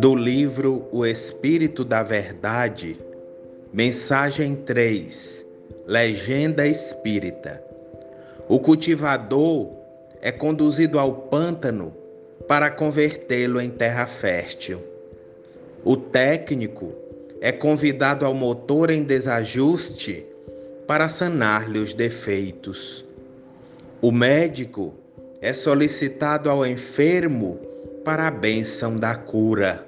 Do livro O Espírito da Verdade, mensagem 3, Legenda Espírita. O cultivador é conduzido ao pântano para convertê-lo em terra fértil. O técnico é convidado ao motor em desajuste para sanar-lhe os defeitos. O médico é solicitado ao enfermo para a bênção da cura.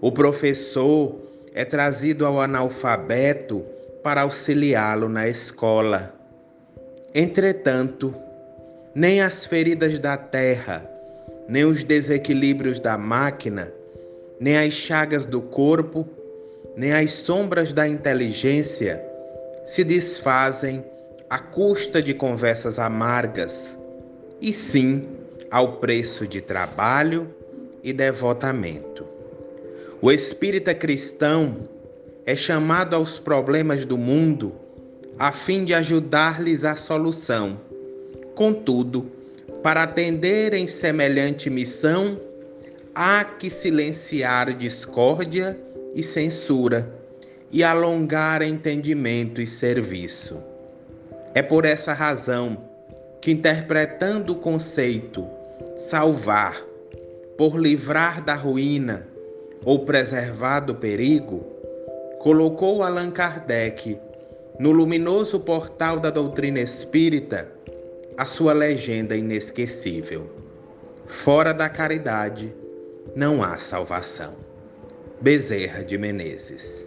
O professor é trazido ao analfabeto para auxiliá-lo na escola. Entretanto, nem as feridas da terra, nem os desequilíbrios da máquina, nem as chagas do corpo, nem as sombras da inteligência se desfazem à custa de conversas amargas, e sim ao preço de trabalho e devotamento. O espírita cristão é chamado aos problemas do mundo a fim de ajudar-lhes a solução. Contudo, para atender em semelhante missão, há que silenciar discórdia e censura e alongar entendimento e serviço. É por essa razão que, interpretando o conceito salvar, por livrar da ruína ou preservar do perigo, colocou Allan Kardec no luminoso portal da doutrina espírita a sua legenda inesquecível: Fora da caridade não há salvação. Bezerra de Menezes.